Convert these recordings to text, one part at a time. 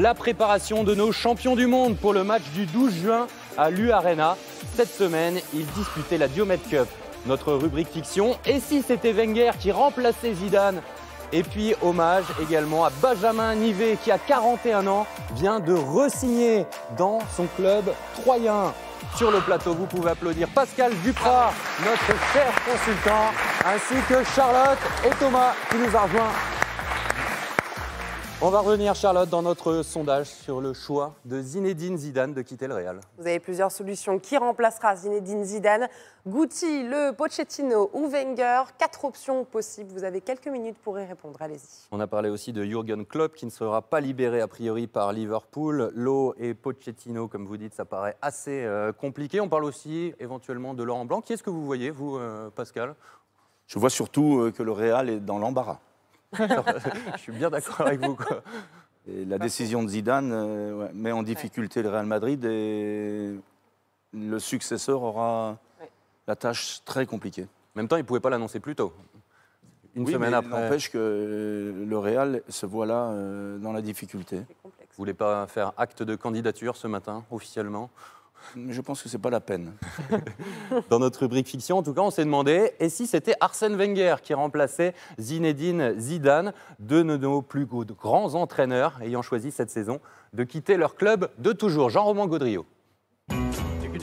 La préparation de nos champions du monde pour le match du 12 juin à l'U Arena. Cette semaine, ils disputaient la Diomed Cup. Notre rubrique fiction. Et si c'était Wenger qui remplaçait Zidane? Et puis hommage également à Benjamin Nivet qui a 41 ans vient de resigner dans son club troyen. Sur le plateau, vous pouvez applaudir Pascal Duprat, notre cher consultant, ainsi que Charlotte et Thomas qui nous a rejoints on va revenir, Charlotte, dans notre sondage sur le choix de Zinedine Zidane de quitter le Real. Vous avez plusieurs solutions. Qui remplacera Zinedine Zidane? Guti, Le, Pochettino ou Wenger? Quatre options possibles. Vous avez quelques minutes pour y répondre. Allez-y. On a parlé aussi de Jürgen Klopp qui ne sera pas libéré a priori par Liverpool. Lo et Pochettino, comme vous dites, ça paraît assez euh, compliqué. On parle aussi éventuellement de Laurent Blanc. Qui est-ce que vous voyez, vous, euh, Pascal? Je vois surtout euh, que le Real est dans l'embarras. je suis bien d'accord avec vous. la décision de Zidane euh, met en difficulté le Real Madrid et le successeur aura la tâche très compliquée. En même temps, il ne pouvait pas l'annoncer plus tôt. Une semaine après. N'empêche que le Real se voit là euh, dans la difficulté. Vous ne voulez pas faire acte de candidature ce matin, officiellement? Je pense que ce n'est pas la peine. Dans notre rubrique fiction, en tout cas, on s'est demandé et si c'était Arsène Wenger qui remplaçait Zinedine Zidane, deux de nos plus grands entraîneurs ayant choisi cette saison de quitter leur club de toujours. Jean-Romain Gaudriot.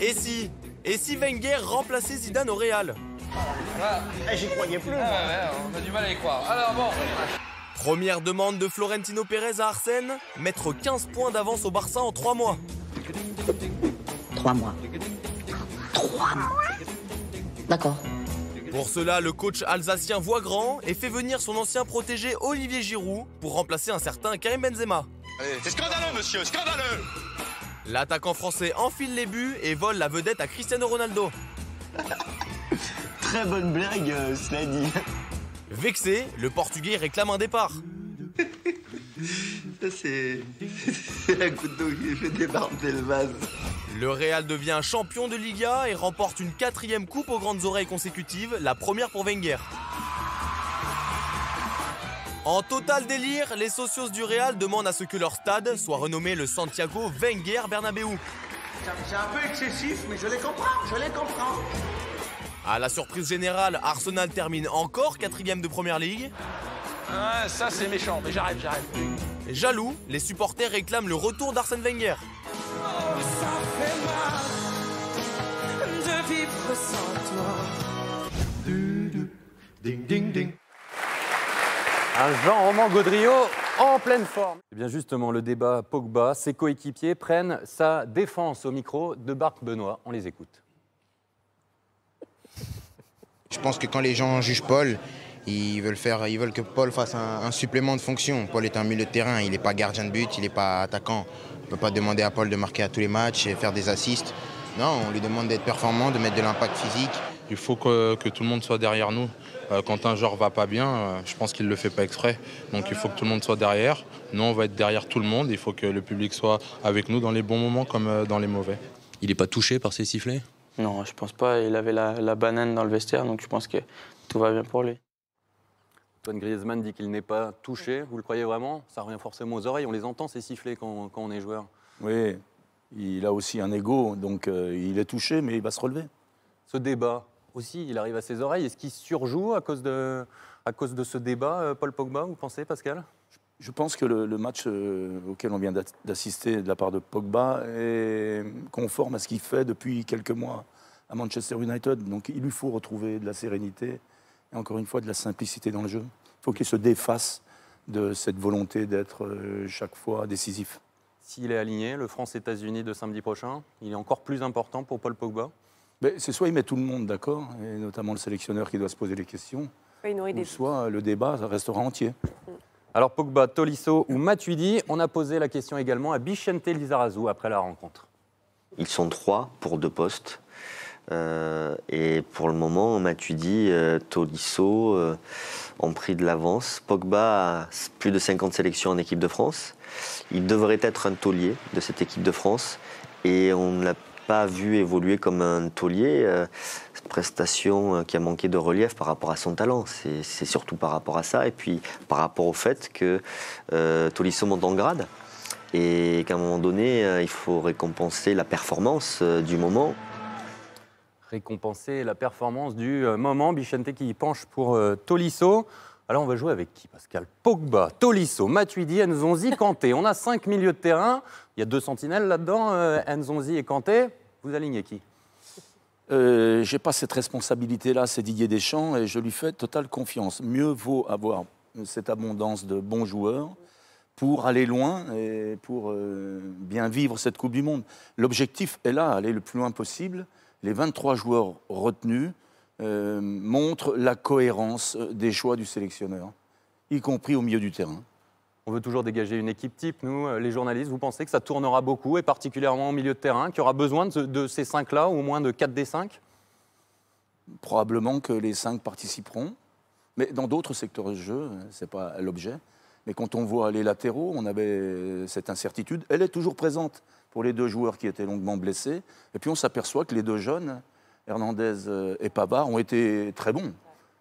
Et si Et si Wenger remplaçait Zidane au Real? Ah, J'y croyais plus. Ah, on a du mal à y croire. Alors bon. Première demande de Florentino Pérez à Arsène mettre 15 points d'avance au Barça en 3 mois. Trois mois. Trois mois D'accord. Pour cela, le coach alsacien voit grand et fait venir son ancien protégé Olivier Giroud pour remplacer un certain Karim Benzema. C'est scandaleux, monsieur, scandaleux L'attaquant français enfile les buts et vole la vedette à Cristiano Ronaldo. Très bonne blague, euh, cela dit. Vexé, le Portugais réclame un départ. Ça, c'est. C'est un couteau qui fait débarder le vase. Le Real devient champion de Liga et remporte une quatrième coupe aux grandes oreilles consécutives, la première pour Wenger. En total délire, les socios du Real demandent à ce que leur stade soit renommé le Santiago Wenger Bernabéu. C'est un peu excessif, mais je les comprends, je les comprends. À la surprise générale, Arsenal termine encore quatrième de Première Ligue. Ah, ça c'est méchant, mais j'arrête, j'arrête. Jaloux, les supporters réclament le retour d'Arsène Wenger. Un Jean-Roman Gaudriot en pleine forme. Et eh bien justement, le débat Pogba, ses coéquipiers prennent sa défense au micro de Bart Benoît. On les écoute. Je pense que quand les gens jugent Paul, ils veulent, faire, ils veulent que Paul fasse un, supplément de fonction. Paul est un milieu de terrain, il n'est pas gardien de but, il n'est pas attaquant. On ne peut pas demander à Paul de marquer à tous les matchs et faire des assists. Non, on lui demande d'être performant, de mettre de l'impact physique. Il faut que, tout le monde soit derrière nous. Euh, quand un joueur va pas bien, euh, je pense qu'il ne le fait pas exprès. Donc il faut que tout le monde soit derrière. Nous, on va être derrière tout le monde. Il faut que le public soit avec nous dans les bons moments comme euh, dans les mauvais. Il n'est pas touché par ces sifflets? Non, je pense pas. Il avait la, la banane dans le vestiaire, donc je pense que tout va bien pour lui. Antoine Griezmann dit qu'il n'est pas touché. Vous le croyez vraiment? Ça revient forcément aux oreilles. On les entend, ces sifflets, quand, on est joueur. Oui, il a aussi un ego, donc euh, il est touché, mais il va se relever. Ce débat aussi, il arrive à ses oreilles. Est-ce qu'il surjoue à cause de, à cause de ce débat, euh, Paul Pogba, vous pensez, Pascal? Je pense que le, match euh, auquel on vient d'assister de la part de Pogba est conforme à ce qu'il fait depuis quelques mois à Manchester United. Donc il lui faut retrouver de la sérénité et encore une fois de la simplicité dans le jeu. Il faut qu'il se défasse de cette volonté d'être euh, chaque fois décisif. S'il est aligné, le France-États-Unis de samedi prochain, il est encore plus important pour Paul Pogba C'est soit il met tout le monde d'accord, et notamment le sélectionneur qui doit se poser les questions, ou soit le débat restera entier. Mm. Alors Pogba, Tolisso ou Matuidi, on a posé la question également à Bichente Lizarazu après la rencontre. Ils sont trois pour deux postes. Euh, et pour le moment, Matuidi, euh, Tolisso euh, ont pris de l'avance. Pogba a plus de 50 sélections en équipe de France. Il devrait être un taulier de cette équipe de France. Et on ne l'a pas vu évoluer comme un taulier. prestation qui a manqué de relief par rapport à son talent. C'est surtout par rapport à ça. Et puis par rapport au fait que Tolisso monte en grade. et qu'à un moment donné, euh, il faut récompenser la performance euh, du moment. Récompenser la performance du euh, moment. Bichente qui penche pour euh, Tolisso. Alors on va jouer avec qui, Pascal? Pogba, Tolisso, Matuidi, Nzonzi, Kanté. On a cinq milieux de terrain. Il y a deux sentinelles là-dedans, euh, Nzonzi et Kanté. Vous alignez qui? Euh, j'ai pas cette responsabilité-là, c'est Didier Deschamps, et je lui fais totale confiance. Mieux vaut avoir cette abondance de bons joueurs pour aller loin et pour bien vivre cette Coupe du Monde. L'objectif est là, aller le plus loin possible. Les 23 joueurs retenus euh, montrent la cohérence des choix du sélectionneur, y compris au milieu du terrain. On veut toujours dégager une équipe type, nous, euh, les journalistes. Vous pensez que ça tournera beaucoup, et particulièrement au milieu de terrain, qu'il y aura besoin de, ce- de ces cinq-là, ou au moins de quatre des cinq? Probablement que les cinq participeront, mais dans d'autres secteurs de jeu, ce n'est pas l'objet. Mais quand on voit les latéraux, on avait cette incertitude. Elle est toujours présente pour les deux joueurs qui étaient longuement blessés. Et puis on s'aperçoit que les deux jeunes, Hernandez euh, et Pavard, ont été très bons,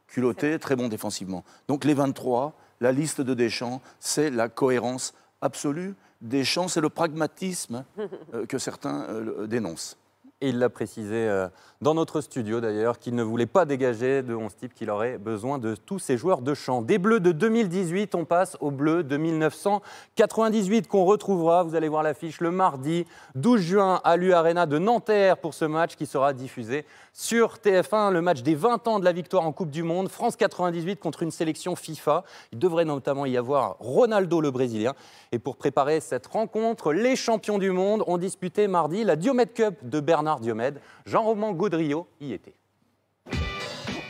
culottés, très bons défensivement. Donc les 23, la liste de Deschamps, c'est la cohérence absolue. Deschamps, c'est le pragmatisme euh, que certains euh, dénoncent. Et il l'a précisé euh, dans notre studio d'ailleurs, qu'il ne voulait pas dégager de 11 types, qu'il aurait besoin de tous ces joueurs de champ. Des bleus de 2018, on passe aux bleus de 1998 qu'on retrouvera, vous allez voir l'affiche, le mardi 12 juin à l'U Arena de Nanterre pour ce match qui sera diffusé sur TF1, le match des 20 ans de la victoire en Coupe du Monde, France 98 contre une sélection FIFA. Il devrait notamment y avoir Ronaldo le Brésilien. Et pour préparer cette rencontre, les champions du monde ont disputé mardi la Diomède Cup de Bernard Diomède. Jean-Romain Gaudriot y était.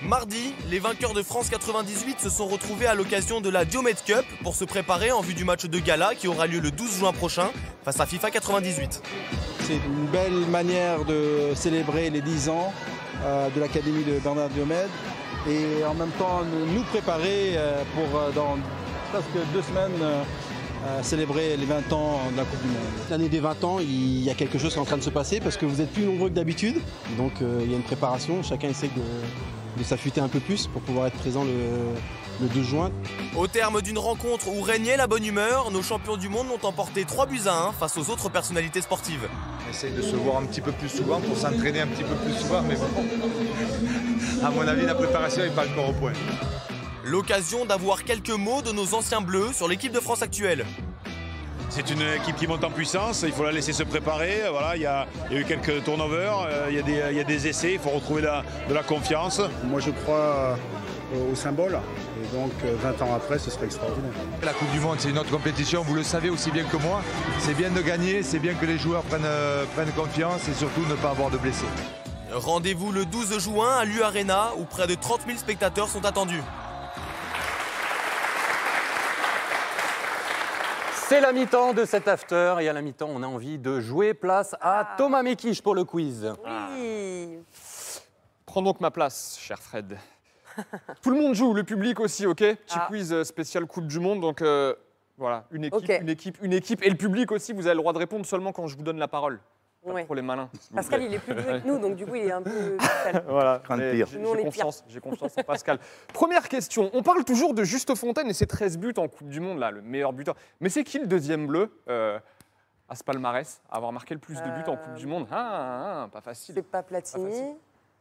Mardi, les vainqueurs de France 98 se sont retrouvés à l'occasion de la Diomède Cup pour se préparer en vue du match de gala qui aura lieu le 12 juin prochain face à FIFA 98. C'est une belle manière de célébrer les 10 ans euh, de l'Académie de Bernard Diomède et en même temps nous préparer euh, pour euh, dans presque deux semaines euh, célébrer les 20 ans de la Coupe du Monde. L'année des 20 ans, il y a quelque chose qui est en train de se passer parce que vous êtes plus nombreux que d'habitude. Donc euh, il y a une préparation, chacun essaie de, de s'affûter un peu plus pour pouvoir être présent le, le 12 juin. Au terme d'une rencontre où régnait la bonne humeur, nos champions du monde ont emporté 3 buts à 1 face aux autres personnalités sportives. On essaye de se voir un petit peu plus souvent pour s'entraîner un petit peu plus souvent, mais bon, à mon avis, la préparation n'est pas encore au point. L'occasion d'avoir quelques mots de nos anciens bleus sur l'équipe de France actuelle. C'est une équipe qui monte en puissance, il faut la laisser se préparer. Voilà, il, y a, il y a eu quelques turnovers, euh, il, y a des, il y a des essais, il faut retrouver la- de la confiance. Moi, je crois euh, au symbole. Et donc, euh, 20 ans après, ce serait extraordinaire. La Coupe du Monde, c'est une autre compétition, vous le savez aussi bien que moi. C'est bien de gagner, c'est bien que les joueurs prennent, euh, prennent confiance et surtout ne pas avoir de blessés. Rendez-vous le 12 juin à l'U Arena où près de 30 000 spectateurs sont attendus. C'est la mi-temps de cet after et à la mi-temps, on a envie de jouer place à Thomas Mekich pour le quiz. Oui. Prends donc ma place, cher Fred. Tout le monde joue, le public aussi, ok Petit Ah. quiz euh, spécial Coupe du Monde, donc euh, voilà, une équipe, une équipe, une équipe, et le public aussi, vous avez le droit de répondre seulement quand je vous donne la parole. Pas Ouais. pour les malins. Pascal, il est plus vieux que nous, donc du coup, il est un peu. Voilà, pire. j'ai Nous, on j'ai est confiance, j'ai confiance en Pascal. Première question, on parle toujours de Juste Fontaine et ses 13 buts en Coupe du Monde, là, le meilleur buteur. Mais c'est qui le deuxième bleu euh, à ce palmarès, à avoir marqué le plus de buts en Coupe du Monde? Ah, ah, ah, pas facile. C'est pas Platini.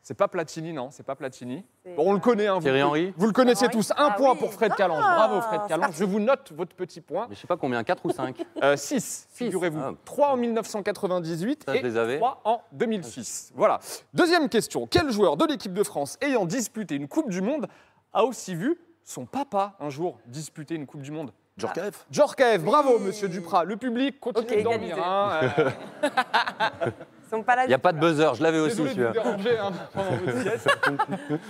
C'est pas Platini, non, c'est pas Platini. Bon, on le euh, connaît, hein, vous, Thierry le- Henry vous le connaissez Henry. tous. Un Ah point oui. pour Fred Calange. Ah, Bravo Fred Calange. Je vous note votre petit point. Mais je sais pas combien, 4 ou 5 6, Six. figurez-vous. Ah. 3 en 1998 Ça, et les avais. 3 en 2006. Voilà. Deuxième question. Quel joueur de l'équipe de France ayant disputé une Coupe du Monde a aussi vu son papa un jour disputer une Coupe du Monde? Djorkaeff Djorkaeff, bravo Monsieur Duprat. Le public continue Ok, de dormir. hein, euh, Ils sont pas là. Il n'y a pas de buzzer, je l'avais aussi Désolé de déranger hein, pendant votre sieste.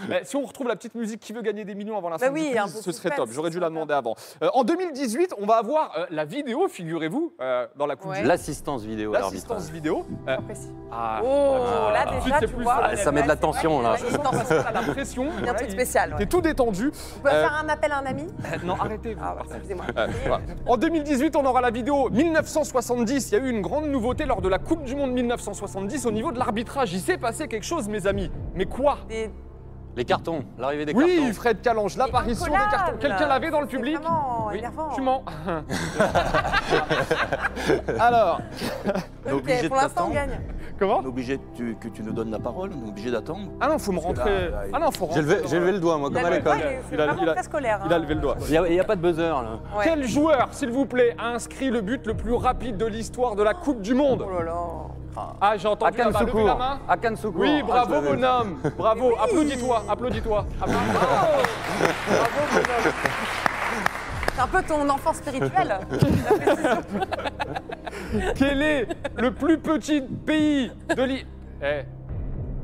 Mais si on retrouve la petite musique qui veut gagner des millions avant la Bah fin oui, du un quiz, peu ce serait top. J'aurais dû la demander avant. Euh, en 2018, on va avoir euh, la vidéo, figurez-vous, euh, dans la Coupe Ouais. du L'assistance vidéo L'assistance vidéo. Euh, ah, Oh, là déjà, tu plus vois. Ça met de la tension là. L'assistance, ça, la pression. Il y a un truc spécial. T'es tout détendu. On peut faire un appel à un ami? Non, arrêtez. Ah, bah. En 2018, on aura la vidéo 1970. Il y a eu une grande nouveauté lors de la Coupe du Monde 1970 au niveau de l'arbitrage. Il s'est passé quelque chose, mes amis. Mais quoi Des- Les cartons, l'arrivée des cartons. Oui, Fred Calange, l'apparition des cartons. Quelqu'un l'avait dans le public vraiment Oui, énervant. tu mens. Alors, On est Ok, obligé de pour l'instant, on t'attendre. gagne. comment On est obligé que tu, que tu nous donnes la parole, on est obligé d'attendre. Ah non, faut me rentrer. là, là, il- Ah non, faut J'ai rentrer. levé, j'ai levé le doigt, moi, Il comme a à levé le doigt, l'école. il a- il a- scolaire. Il a hein. levé le doigt. Il n'y a, pas de buzzer, là. Ouais. Quel joueur, s'il vous plaît, a inscrit le but le plus rapide de l'histoire de la Coupe du Monde Oh là là. Ah, j'ai entendu Akan là-bas, levez Soukour. la main. Akan Soukour. Oui, Ah, bravo, l'avais. bonhomme. Bravo. Applaudis-toi, applaudis-toi. Applaudis- Bravo. Bravo, bonhomme. C'est un peu ton enfant spirituel. Quel est le plus petit pays de l'île Eh,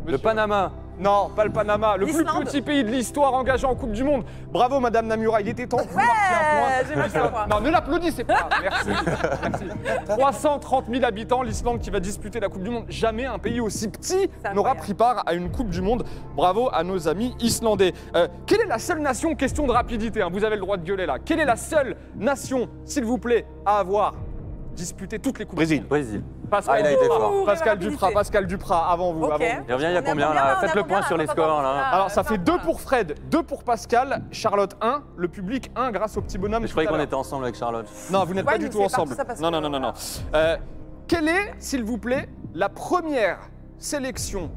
Le Panama. Non, pas le Panama. Le plus petit pays de l'histoire engagé en Coupe du Monde. Bravo, Madame Namura. Il était temps un point. point. Non, ne l'applaudissez pas. Merci. Merci. 330 000 habitants, l'Islande qui va disputer la Coupe du Monde. Jamais un pays aussi petit n'aura pris part à une Coupe du Monde. Bravo à nos amis islandais. Euh, quelle est la seule nation, question de rapidité, hein, vous avez le droit de gueuler là. Quelle est la seule nation, s'il vous plaît, à avoir disputé toutes les Coupes du Brésil. Monde Brésil. Pascal Ah, il a été Duprat. fort. Pascal. Duprat, Pascal Duprat, avant vous. Ok. avant vous. Il revient, il y a On est combien, là on Faites le point sur les scores, là. Alors ça fait attends. 2 pour Fred, 2 pour Pascal, Charlotte 1, le public 1 grâce au petit bonhomme. Je tout croyais à qu'on l'heure. était ensemble avec Charlotte. Non, vous n'êtes Ouais, pas du tout ensemble. tout ça parce Non, que, non, non, non, non. Euh, quelle est, s'il vous plaît, la première sélection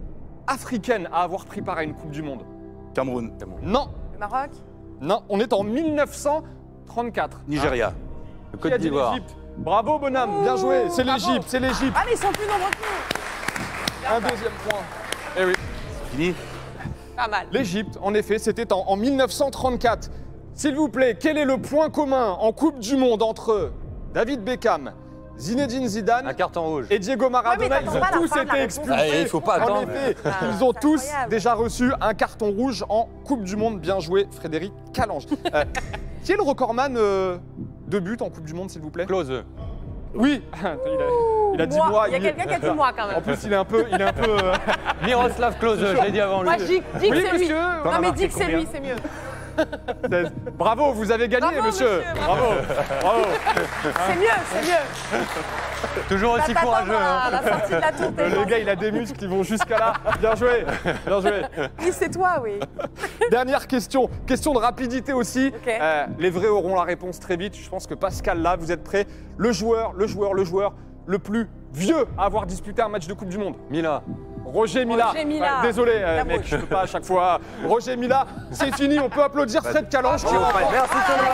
africaine à avoir pris part à une Coupe du Monde? Cameroun. Non, Le Maroc non, on est en 1934. Nigeria. Le Qui Côte dit d'Ivoire. l'Égypte? Bravo, bonhomme, bien joué. C'est l'Égypte, c'est l'Égypte. Ah, mais ils sont plus nombreux que nous. Un deuxième point. Eh oui. Fini Pas mal. L'Égypte, en effet, c'était en, en 1934. S'il vous plaît, quel est le point commun en Coupe du Monde entre David Beckham, Zinedine Zidane Un carton rouge. et Diego Maradona? Ils ont tous été expulsés. Ah, il faut pas En attendre. effet, Ah, ils ont tous incroyable. déjà reçu un carton rouge en Coupe du Monde. Bien joué, Frédéric Calange. Euh, qui est le recordman euh, de buts en Coupe du Monde, s'il vous plaît Close. Oui, il a, il a dit Moi. moi. Il y a quelqu'un qui a dit moi quand En même. plus, il est un peu, il est un peu. euh, Miroslav Klose, je l'ai dit avant lui. Moi, je dis, que Oui, c'est lui. Non, mais dis que c'est lui, c'est mieux. Bravo, vous avez gagné, Bravo, monsieur. monsieur, Bravo, bravo. C'est mieux, c'est mieux. Toujours aussi courageux. hein. la sortie de la tour. t'es Le gars, il a des muscles qui vont jusqu'à là. Bien joué, bien joué. Oui, c'est toi, oui. Dernière question, question de rapidité aussi. Euh, les vrais auront la réponse très vite. Je pense que Pascal, là, vous êtes prêts. Le joueur, le joueur, le joueur le plus vieux à avoir disputé un match de Coupe du Monde. Mila. Roger Mila. Roger Mila. Ouais, désolé, euh, mec, je peux pas à chaque fois. Roger Mila, c'est fini. On peut applaudir Fred Calange qui remporte. Merci Thomas.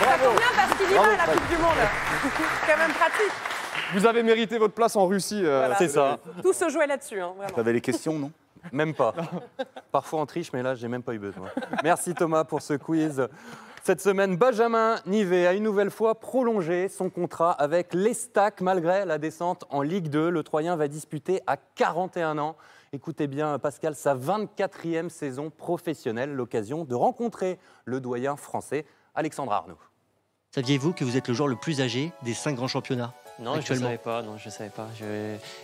Ça tombe bien parce qu'il y va à la Coupe du Monde. C'est quand même pratique. Vous avez mérité votre place en Russie. euh, Voilà. C'est ça. Tout se jouait là-dessus, hein, vraiment. T'avais les questions, non Même pas. Parfois on triche, mais là, j'ai même pas eu besoin. Merci Thomas pour ce quiz. Cette semaine, Benjamin Nivet a une nouvelle fois prolongé son contrat avec l'Estac malgré la descente en Ligue 2. Le Troyen va disputer à 41 ans. Écoutez bien, Pascal, sa 24e saison professionnelle, l'occasion de rencontrer le doyen français Alexandre Arnaud. Saviez-vous que vous êtes le joueur le plus âgé des cinq grands championnats Non, je ne savais pas. Non, je savais pas.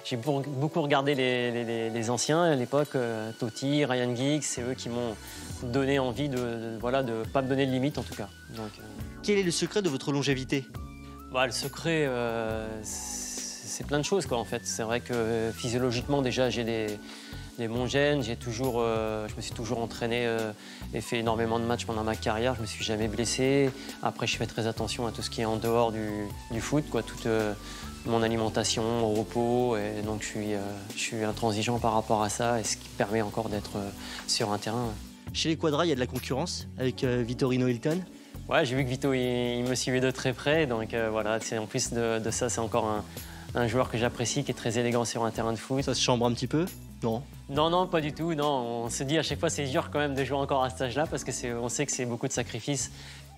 J'ai beaucoup regardé les, les- les- les anciens à l'époque, euh, Totti, Ryan Giggs, c'est eux qui m'ont donné envie de, de- voilà de pas me donner de limite en tout cas. Donc, euh, Quel est le secret de votre longévité? Bah, le secret, euh, c'est plein de choses quoi en fait. C'est vrai que physiologiquement déjà j'ai des, des bons gènes, j'ai toujours, euh, je me suis toujours entraîné euh, et fait énormément de matchs pendant ma carrière. Je me suis jamais blessé. Après je fais très attention à tout ce qui est en dehors du, du foot, quoi, toute euh, mon alimentation, mon repos, et donc je suis, je suis intransigeant par rapport à ça, et ce qui permet encore d'être sur un terrain. Chez les quadras, il y a de la concurrence avec Vittorino Hilton? Ouais, j'ai vu que Vito, il, il me suivait de très près. Donc voilà, c'est- en plus de, de ça, c'est encore un, un joueur que j'apprécie, qui est très élégant sur un terrain de foot. Ça se chambre un petit peu? Non. Non, non, pas du tout. Non, on se dit à chaque fois, c'est dur quand même de jouer encore à cet âge-là, parce que c'est, on sait que c'est beaucoup de sacrifices.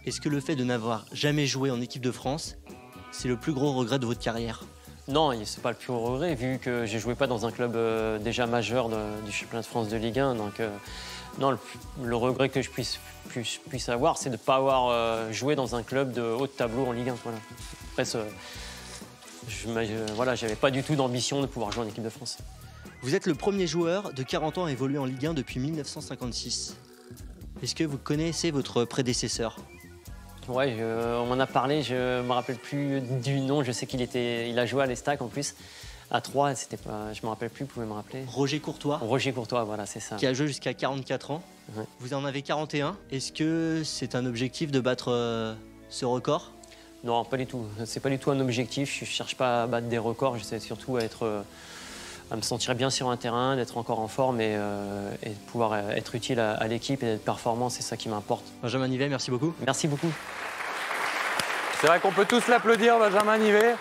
Est-ce que le fait de n'avoir jamais joué en équipe de France, c'est le plus gros regret de votre carrière? Non, c'est pas le plus gros regret, vu que j'ai joué pas dans un club euh, déjà majeur de- du championnat de France de Ligue 1. Donc, euh, non, le, le regret que je puisse, puisse, puisse avoir, c'est de ne pas avoir euh, joué dans un club de haut de tableau en Ligue 1. Voilà. Après, je voilà, j'avais pas du tout d'ambition de pouvoir jouer en équipe de France. Vous êtes le premier joueur de 40 ans à évoluer en Ligue 1 depuis 1956. Est-ce que vous connaissez votre prédécesseur? Ouais, je- on m'en a parlé, je me rappelle plus du nom, je sais qu'il était, il a joué à l'Estac en plus. À 3, c'était pas, je me rappelle plus, vous pouvez me rappeler? Roger Courtois, Roger Courtois, voilà, c'est ça. qui a joué jusqu'à 44 ans. Vous en avez 41. Est-ce que c'est un objectif de battre euh, ce record? Non, pas du tout. C'est pas du tout un objectif. Je cherche pas à battre des records. J'essaie surtout à être, euh, à me sentir bien sur un terrain, d'être encore en forme et, euh, et de pouvoir euh, être utile à, à l'équipe et d'être performant. C'est ça qui m'importe. Benjamin Nivet, merci beaucoup. Merci beaucoup. C'est vrai qu'on peut tous l'applaudir, Benjamin Nivet.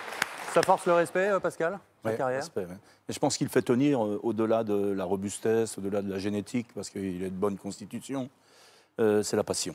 Ça force le respect, euh, Pascal sa Ouais, carrière respect, ouais. Et je pense qu'il fait tenir euh, au-delà de la robustesse, au-delà de la génétique, parce qu'il est de bonne constitution. euh, c'est la passion.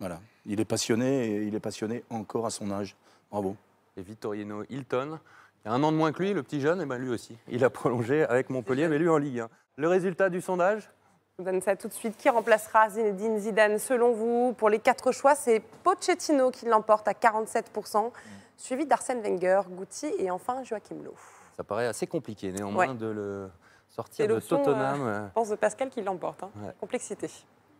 Voilà. Il est passionné et il est passionné encore à son âge. Bravo. Et Vittorino Hilton, il y a un an de moins que lui, le petit jeune, et ben lui aussi. Il a prolongé avec Montpellier, mais lui en Ligue 1. Le résultat du sondage? Je vous donne ça tout de suite. Qui remplacera Zinedine Zidane selon vous? Pour les quatre choix, c'est Pochettino qui l'emporte à 47%, suivi d'Arsène Wenger, Guti et enfin Joachim Löw. Ça paraît assez compliqué néanmoins Ouais. de le sortir de Tottenham. euh, euh, je pense, de Pascal qui l'emporte. hein. Ouais. Complexité.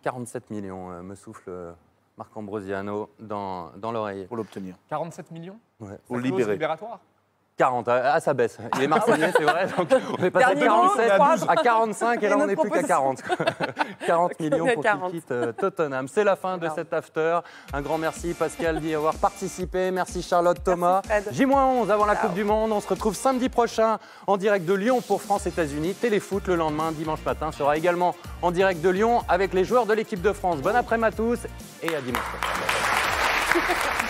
47 millions, euh, me souffle euh, Marc Ambrosiano dans, dans l'oreille. Pour l'obtenir. 47 millions? Ouais. Pour le clause libérer. libératoire? 40, ah, ça baisse. Il est marseillais, c'est vrai. Donc on est passé de Dernier mot, 47 je crois. à 45 et là on n'est plus qu'à 40. 40 millions à pour qu'il 40. quitte euh, Tottenham. C'est la fin de cet after. Un grand merci Pascal d'y avoir participé. Merci Charlotte Thomas. J-11 avant la Coupe du Monde. On se retrouve samedi prochain en direct de Lyon pour France-États-Unis. Téléfoot le lendemain, dimanche matin, sera également en direct de Lyon avec les joueurs de l'équipe de France. Bon après-midi à tous et à dimanche prochain.